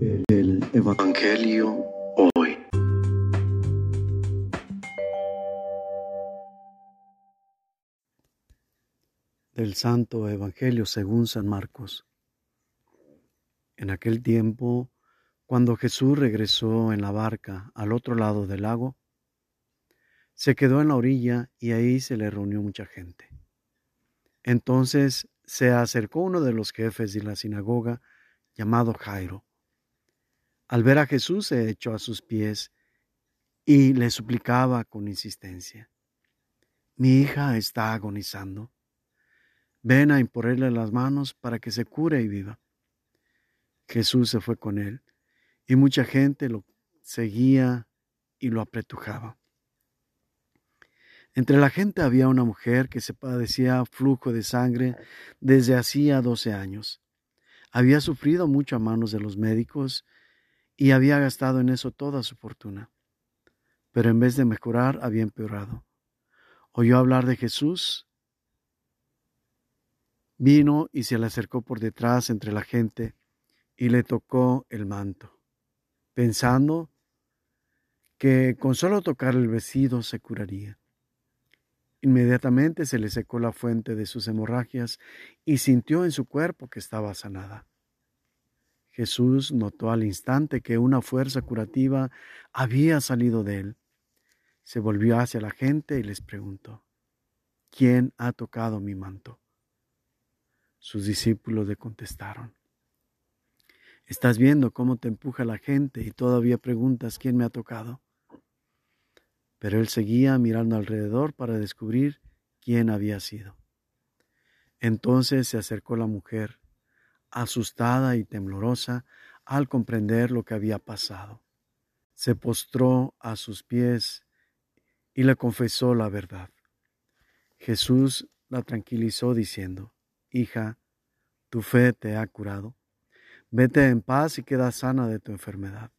El Evangelio hoy. Del Santo Evangelio según San Marcos. En aquel tiempo, cuando Jesús regresó en la barca al otro lado del lago, se quedó en la orilla y ahí se le reunió mucha gente. Entonces se acercó uno de los jefes de la sinagoga, llamado Jairo. Al ver a Jesús se echó a sus pies y le suplicaba con insistencia, Mi hija está agonizando. Ven a imponerle las manos para que se cure y viva. Jesús se fue con él y mucha gente lo seguía y lo apretujaba. Entre la gente había una mujer que se padecía flujo de sangre desde hacía doce años. Había sufrido mucho a manos de los médicos y había gastado en eso toda su fortuna. Pero en vez de mejorar, había empeorado. Oyó hablar de Jesús, vino y se le acercó por detrás entre la gente y le tocó el manto, pensando que con solo tocar el vestido se curaría. Inmediatamente se le secó la fuente de sus hemorragias y sintió en su cuerpo que estaba sanada. Jesús notó al instante que una fuerza curativa había salido de él. Se volvió hacia la gente y les preguntó, ¿quién ha tocado mi manto? Sus discípulos le contestaron, Estás viendo cómo te empuja la gente y todavía preguntas quién me ha tocado. Pero él seguía mirando alrededor para descubrir quién había sido. Entonces se acercó la mujer, asustada y temblorosa al comprender lo que había pasado. Se postró a sus pies y le confesó la verdad. Jesús la tranquilizó diciendo, Hija, tu fe te ha curado. Vete en paz y queda sana de tu enfermedad.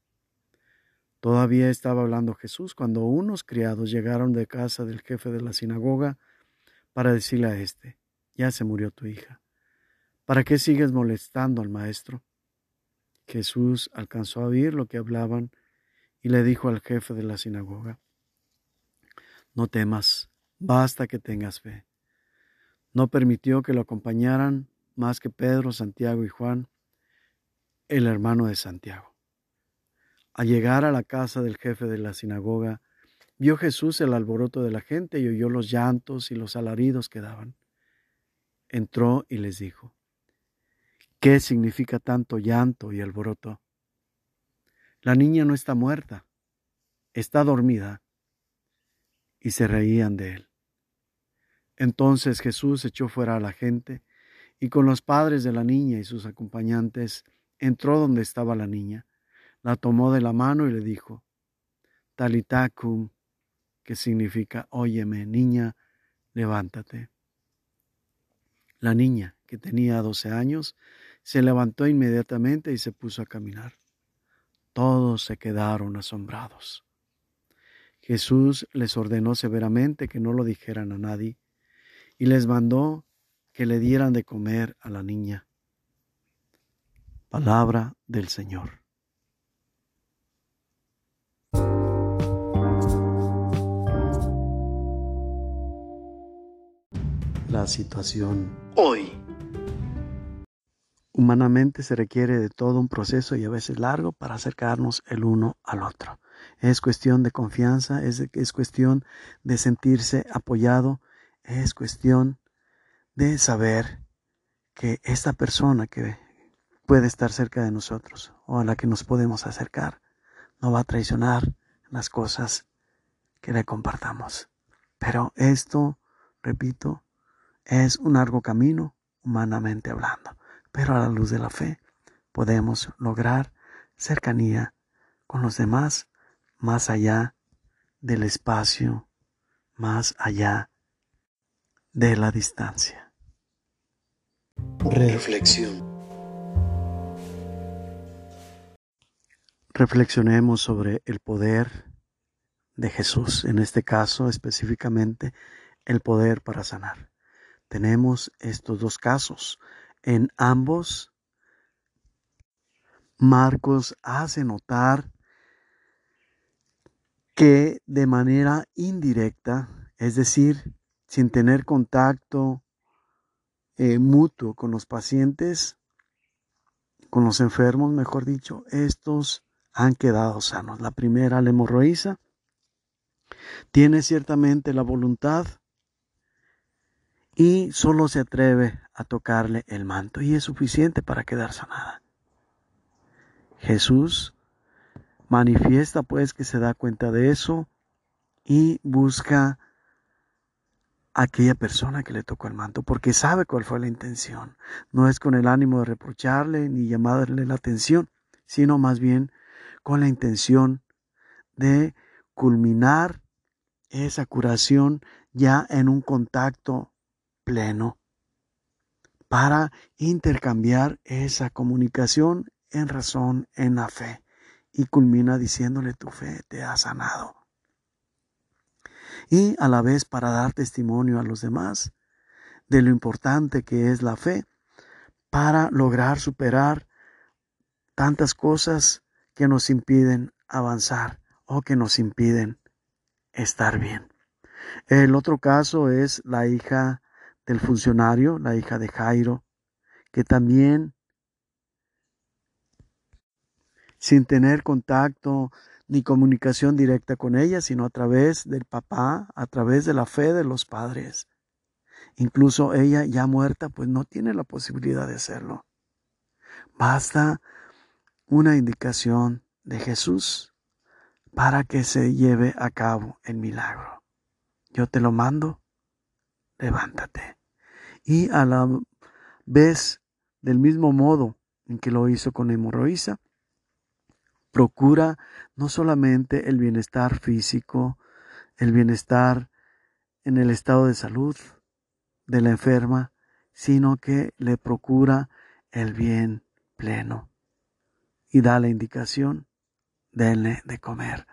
Todavía estaba hablando Jesús cuando unos criados llegaron de casa del jefe de la sinagoga para decirle a éste, ya se murió tu hija. ¿Para qué sigues molestando al maestro? Jesús alcanzó a oír lo que hablaban y le dijo al jefe de la sinagoga, no temas, basta que tengas fe. No permitió que lo acompañaran más que Pedro, Santiago y Juan, el hermano de Santiago. Al llegar a la casa del jefe de la sinagoga, vio Jesús el alboroto de la gente y oyó los llantos y los alaridos que daban. Entró y les dijo, ¿qué significa tanto llanto y alboroto? La niña no está muerta, está dormida. Y se reían de él. Entonces Jesús echó fuera a la gente y con los padres de la niña y sus acompañantes entró donde estaba la niña la tomó de la mano y le dijo, Talitakum, que significa, óyeme, niña, levántate. La niña, que tenía doce años, se levantó inmediatamente y se puso a caminar. Todos se quedaron asombrados. Jesús les ordenó severamente que no lo dijeran a nadie y les mandó que le dieran de comer a la niña. Palabra del Señor. la situación hoy. Humanamente se requiere de todo un proceso y a veces largo para acercarnos el uno al otro. Es cuestión de confianza, es, es cuestión de sentirse apoyado, es cuestión de saber que esta persona que puede estar cerca de nosotros o a la que nos podemos acercar no va a traicionar las cosas que le compartamos. Pero esto, repito, es un largo camino, humanamente hablando, pero a la luz de la fe podemos lograr cercanía con los demás más allá del espacio, más allá de la distancia. Reflexión. Reflexionemos sobre el poder de Jesús, en este caso específicamente el poder para sanar tenemos estos dos casos. En ambos Marcos hace notar que de manera indirecta, es decir, sin tener contacto eh, mutuo con los pacientes, con los enfermos, mejor dicho, estos han quedado sanos. La primera, la hemorroísa, tiene ciertamente la voluntad y solo se atreve a tocarle el manto y es suficiente para quedar sanada. Jesús manifiesta pues que se da cuenta de eso y busca a aquella persona que le tocó el manto, porque sabe cuál fue la intención. No es con el ánimo de reprocharle ni llamarle la atención, sino más bien con la intención de culminar esa curación ya en un contacto pleno para intercambiar esa comunicación en razón, en la fe. Y culmina diciéndole tu fe te ha sanado. Y a la vez para dar testimonio a los demás de lo importante que es la fe para lograr superar tantas cosas que nos impiden avanzar o que nos impiden estar bien. El otro caso es la hija del funcionario, la hija de Jairo, que también, sin tener contacto ni comunicación directa con ella, sino a través del papá, a través de la fe de los padres. Incluso ella ya muerta, pues no tiene la posibilidad de hacerlo. Basta una indicación de Jesús para que se lleve a cabo el milagro. Yo te lo mando, levántate y a la vez del mismo modo en que lo hizo con hemorroísa, procura no solamente el bienestar físico, el bienestar en el estado de salud de la enferma, sino que le procura el bien pleno y da la indicación, denle de comer.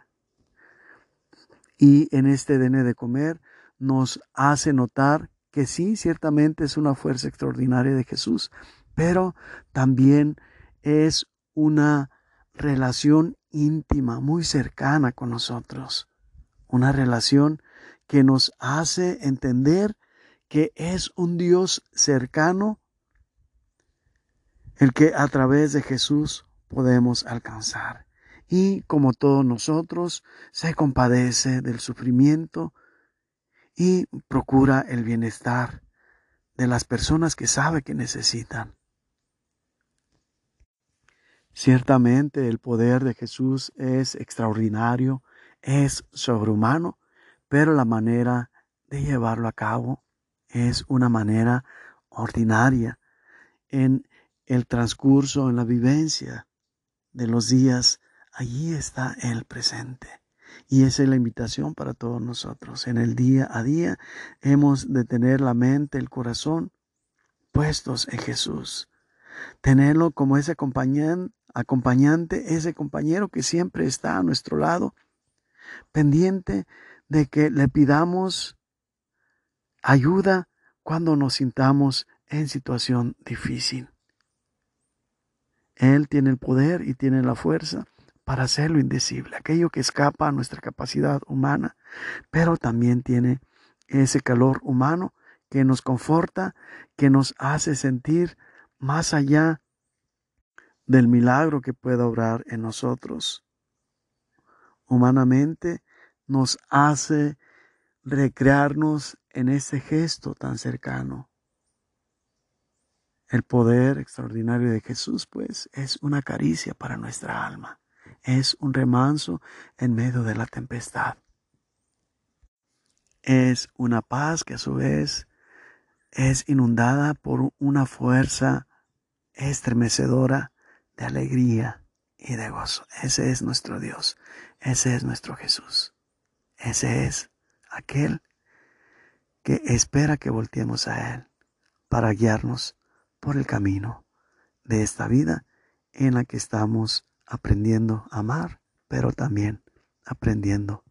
Y en este denle de comer nos hace notar que sí, ciertamente es una fuerza extraordinaria de Jesús, pero también es una relación íntima, muy cercana con nosotros, una relación que nos hace entender que es un Dios cercano el que a través de Jesús podemos alcanzar. Y como todos nosotros, se compadece del sufrimiento, y procura el bienestar de las personas que sabe que necesitan. Ciertamente el poder de Jesús es extraordinario, es sobrehumano, pero la manera de llevarlo a cabo es una manera ordinaria en el transcurso, en la vivencia de los días. Allí está el presente. Y esa es la invitación para todos nosotros. En el día a día hemos de tener la mente, el corazón puestos en Jesús. Tenerlo como ese acompañante, ese compañero que siempre está a nuestro lado, pendiente de que le pidamos ayuda cuando nos sintamos en situación difícil. Él tiene el poder y tiene la fuerza para hacerlo indecible, aquello que escapa a nuestra capacidad humana, pero también tiene ese calor humano que nos conforta, que nos hace sentir más allá del milagro que pueda obrar en nosotros. Humanamente nos hace recrearnos en ese gesto tan cercano. El poder extraordinario de Jesús, pues, es una caricia para nuestra alma es un remanso en medio de la tempestad. Es una paz que a su vez es inundada por una fuerza estremecedora de alegría y de gozo. Ese es nuestro Dios, ese es nuestro Jesús, ese es aquel que espera que volteemos a Él para guiarnos por el camino de esta vida en la que estamos aprendiendo a amar, pero también aprendiendo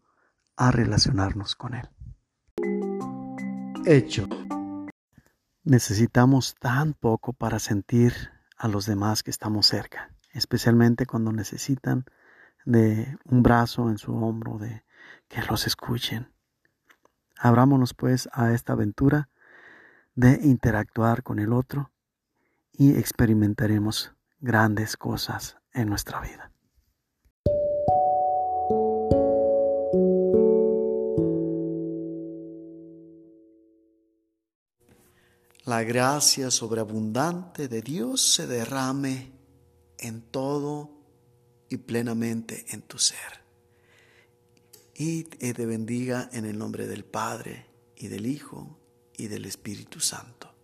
a relacionarnos con Él. Hecho. Necesitamos tan poco para sentir a los demás que estamos cerca. especialmente cuando necesitan de un brazo en su hombro, de que los escuchen. Abrámonos pues a esta aventura de interactuar con el otro y experimentaremos grandes cosas en nuestra vida. La gracia sobreabundante de Dios se derrame en todo y plenamente en tu ser. Y te bendiga en el nombre del Padre y del Hijo y del Espíritu Santo.